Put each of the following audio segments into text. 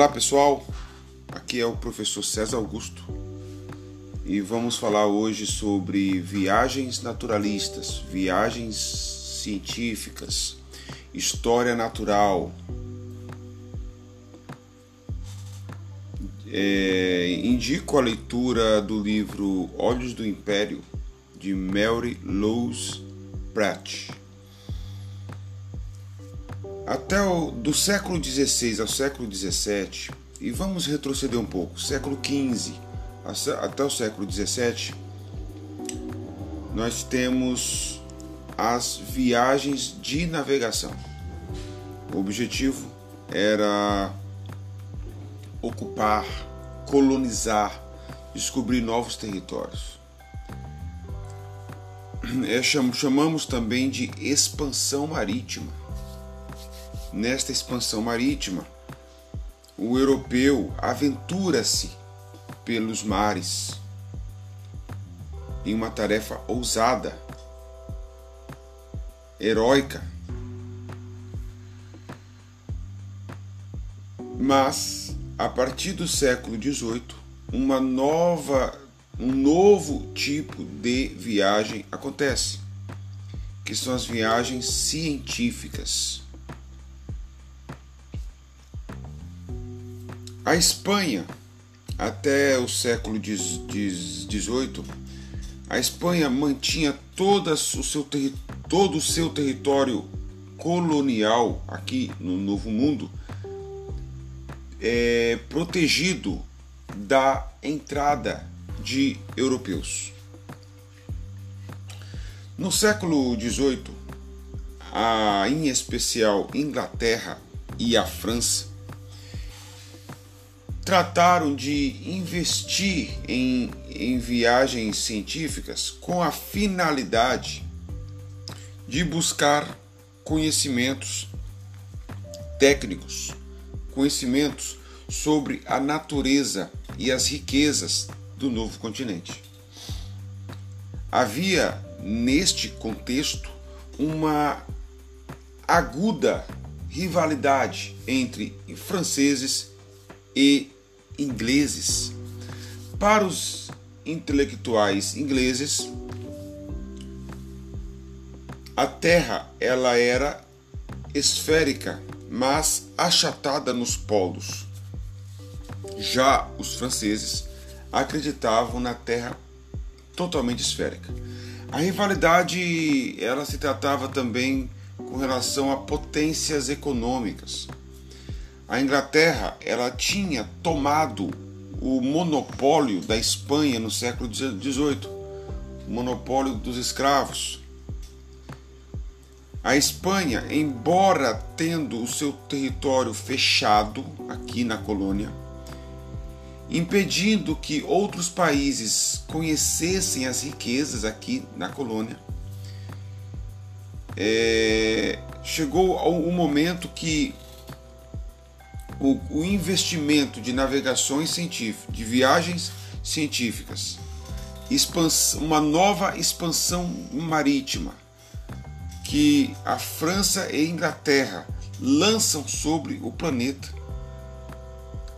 Olá pessoal, aqui é o professor César Augusto e vamos falar hoje sobre viagens naturalistas, viagens científicas, história natural. É, indico a leitura do livro Olhos do Império de Mary Louise Pratt. Até o do século XVI ao século XVII, e vamos retroceder um pouco, século XV até o século XVII, nós temos as viagens de navegação. O objetivo era ocupar, colonizar, descobrir novos territórios. É, chamamos também de expansão marítima Nesta expansão marítima, o europeu aventura-se pelos mares em uma tarefa ousada, heróica, mas a partir do século XVIII, uma nova, um novo tipo de viagem acontece, que são as viagens científicas. A Espanha, até o século XVIII, a Espanha mantinha toda o seu todo o seu território colonial aqui no Novo Mundo é, protegido da entrada de europeus. No século XVIII, a, em especial Inglaterra e a França, trataram de investir em, em viagens científicas com a finalidade de buscar conhecimentos técnicos, conhecimentos sobre a natureza e as riquezas do novo continente. Havia neste contexto uma aguda rivalidade entre franceses e ingleses. Para os intelectuais ingleses, a Terra ela era esférica, mas achatada nos polos. Já os franceses acreditavam na Terra totalmente esférica. A rivalidade ela se tratava também com relação a potências econômicas. A Inglaterra ela tinha tomado o monopólio da Espanha no século XVIII, o monopólio dos escravos. A Espanha, embora tendo o seu território fechado aqui na colônia, impedindo que outros países conhecessem as riquezas aqui na colônia, é, chegou o momento que o, o investimento de navegações científicas, de viagens científicas, uma nova expansão marítima que a França e a Inglaterra lançam sobre o planeta.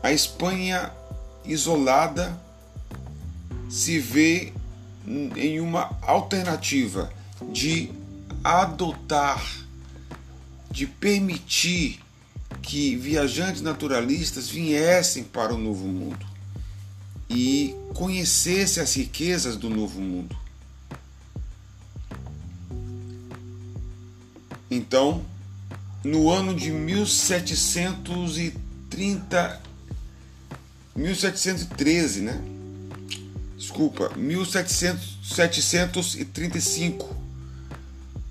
A Espanha isolada se vê em uma alternativa de adotar, de permitir que viajantes naturalistas viessem para o Novo Mundo e conhecessem as riquezas do Novo Mundo. Então, no ano de 1730, 1713, né? Desculpa, 1735,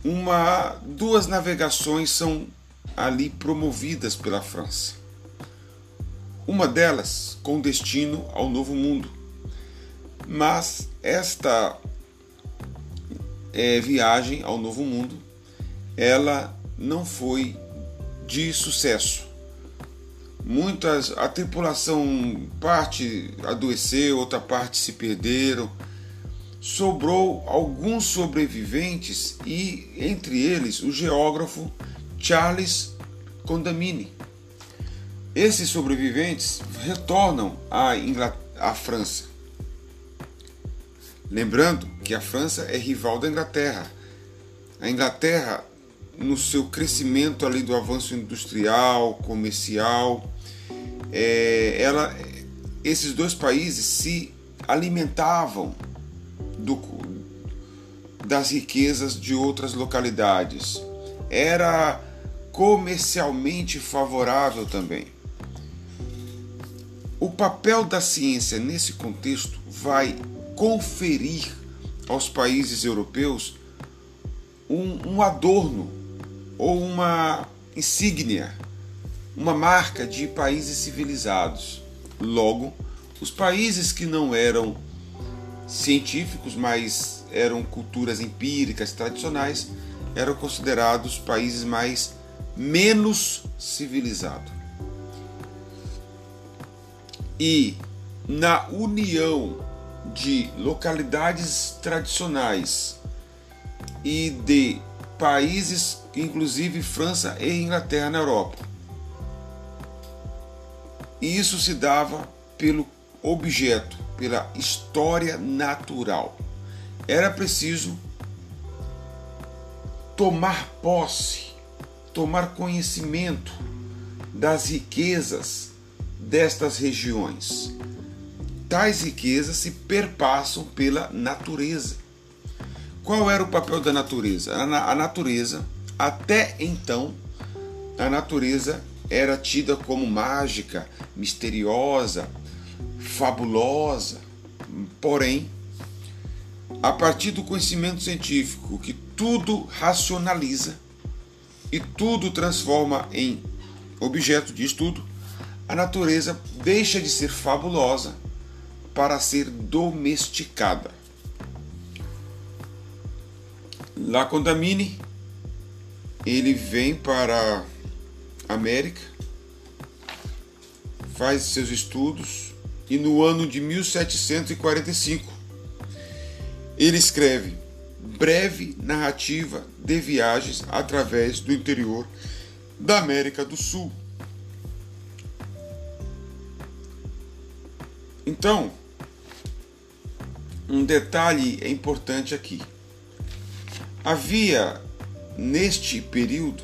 uma, duas navegações são ali promovidas pela França. Uma delas com destino ao Novo Mundo. Mas esta é, viagem ao Novo Mundo, ela não foi de sucesso. Muitas a tripulação parte adoeceu, outra parte se perderam. Sobrou alguns sobreviventes e entre eles o geógrafo Charles Condamine. esses sobreviventes retornam à, Ingl... à França. Lembrando que a França é rival da Inglaterra. A Inglaterra, no seu crescimento ali do avanço industrial, comercial, é, ela, esses dois países se alimentavam do, das riquezas de outras localidades. Era comercialmente favorável também. O papel da ciência nesse contexto vai conferir aos países europeus um, um adorno ou uma insígnia, uma marca de países civilizados. Logo, os países que não eram científicos, mas eram culturas empíricas tradicionais, eram considerados países mais menos civilizados. E na união de localidades tradicionais e de países, inclusive França e Inglaterra na Europa. E isso se dava pelo objeto, pela história natural. Era preciso tomar posse, tomar conhecimento das riquezas destas regiões. Tais riquezas se perpassam pela natureza. Qual era o papel da natureza? A natureza, até então, a natureza era tida como mágica, misteriosa, fabulosa. Porém, a partir do conhecimento científico que tudo racionaliza e tudo transforma em objeto de estudo, a natureza deixa de ser fabulosa para ser domesticada. Lacondamine ele vem para a América, faz seus estudos e no ano de 1745 ele escreve breve narrativa de viagens através do interior da América do Sul. Então, um detalhe é importante aqui. Havia neste período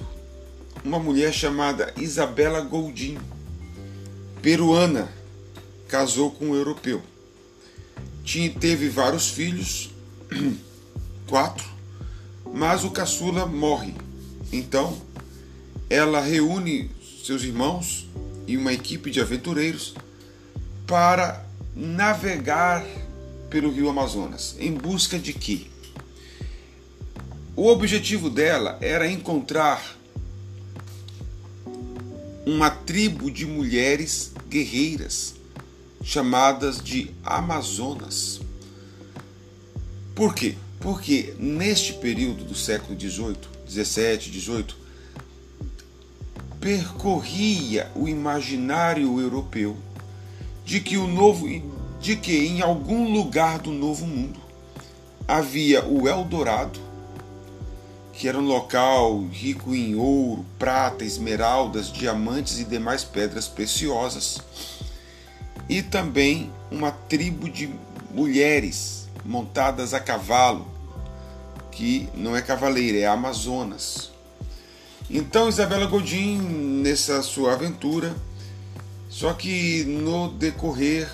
uma mulher chamada Isabela Goldin, peruana, casou com um europeu. Tinha, teve vários filhos, quatro, mas o caçula morre. Então, ela reúne seus irmãos e uma equipe de aventureiros para navegar pelo rio Amazonas. Em busca de quê? O objetivo dela era encontrar uma tribo de mulheres guerreiras chamadas de Amazonas. Por quê? Porque neste período do século XVIII, 17, 18, percorria o imaginário europeu de que o novo de que em algum lugar do novo mundo havia o Eldorado, que era um local rico em ouro, prata, esmeraldas, diamantes e demais pedras preciosas, e também uma tribo de mulheres montadas a cavalo, que não é cavaleira, é Amazonas. Então Isabela Godin, nessa sua aventura, só que no decorrer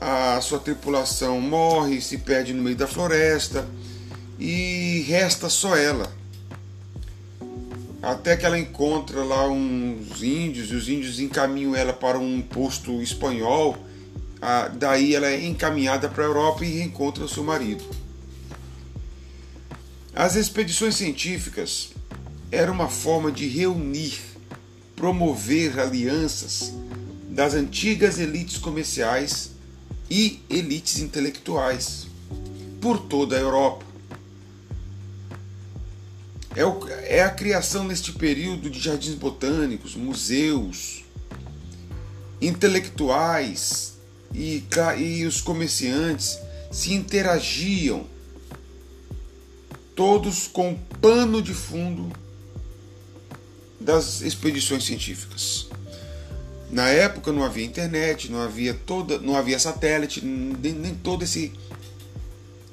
a sua tripulação morre, se perde no meio da floresta e resta só ela. Até que ela encontra lá uns índios e os índios encaminham ela para um posto espanhol. Ah, daí ela é encaminhada para a Europa e reencontra seu marido. As expedições científicas eram uma forma de reunir, promover alianças das antigas elites comerciais e elites intelectuais por toda a Europa. É, o, é a criação neste período de jardins botânicos, museus, intelectuais e, e os comerciantes se interagiam, todos com pano de fundo das expedições científicas. Na época não havia internet, não havia toda, não havia satélite, nem, nem todo esse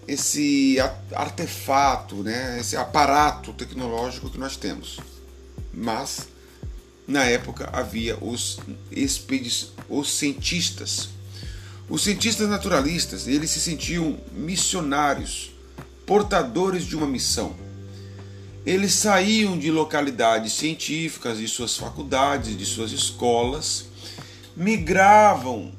esse artefato, né, esse aparato tecnológico que nós temos. Mas na época havia os os cientistas. Os cientistas naturalistas, eles se sentiam missionários, portadores de uma missão. Eles saíam de localidades científicas, de suas faculdades, de suas escolas, migravam,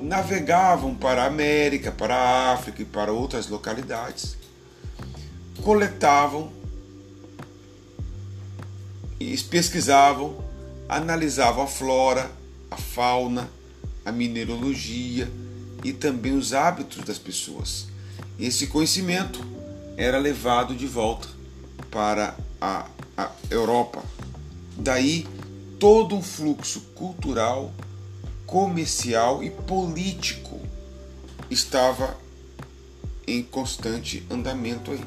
navegavam para a América, para a África e para outras localidades, coletavam, pesquisavam, analisavam a flora, a fauna, a mineralogia e também os hábitos das pessoas. Esse conhecimento era levado de volta para a, a Europa. Daí todo um fluxo cultural, comercial e político estava em constante andamento aí.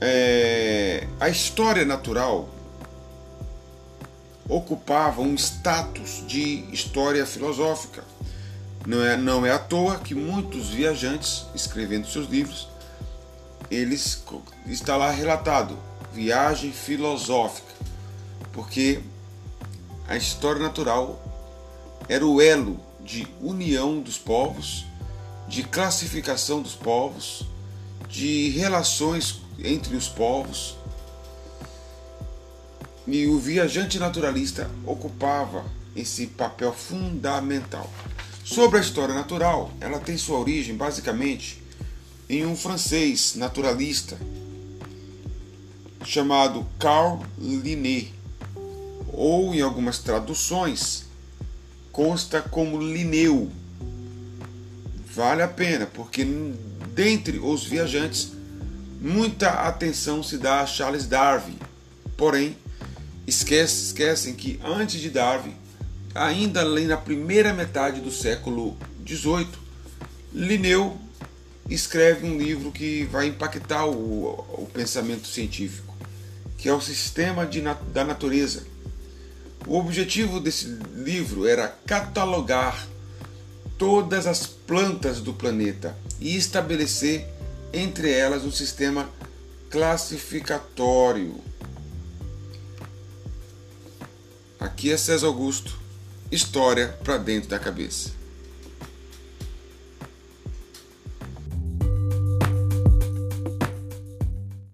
É, a história natural ocupava um status de história filosófica. Não é, não é à toa que muitos viajantes, escrevendo seus livros, eles está lá relatado viagem filosófica, porque a história natural era o elo de união dos povos, de classificação dos povos, de relações entre os povos. E o viajante naturalista ocupava esse papel fundamental. Sobre a história natural, ela tem sua origem basicamente em um francês naturalista chamado Carl Linné, ou em algumas traduções consta como Linneu. Vale a pena, porque dentre os viajantes muita atenção se dá a Charles Darwin. Porém, esquece, esquecem que antes de Darwin, ainda ali na primeira metade do século XVIII, Linneu escreve um livro que vai impactar o, o pensamento científico, que é o Sistema de, da Natureza. O objetivo desse livro era catalogar todas as plantas do planeta e estabelecer entre elas um sistema classificatório. Aqui é César Augusto, história para dentro da cabeça.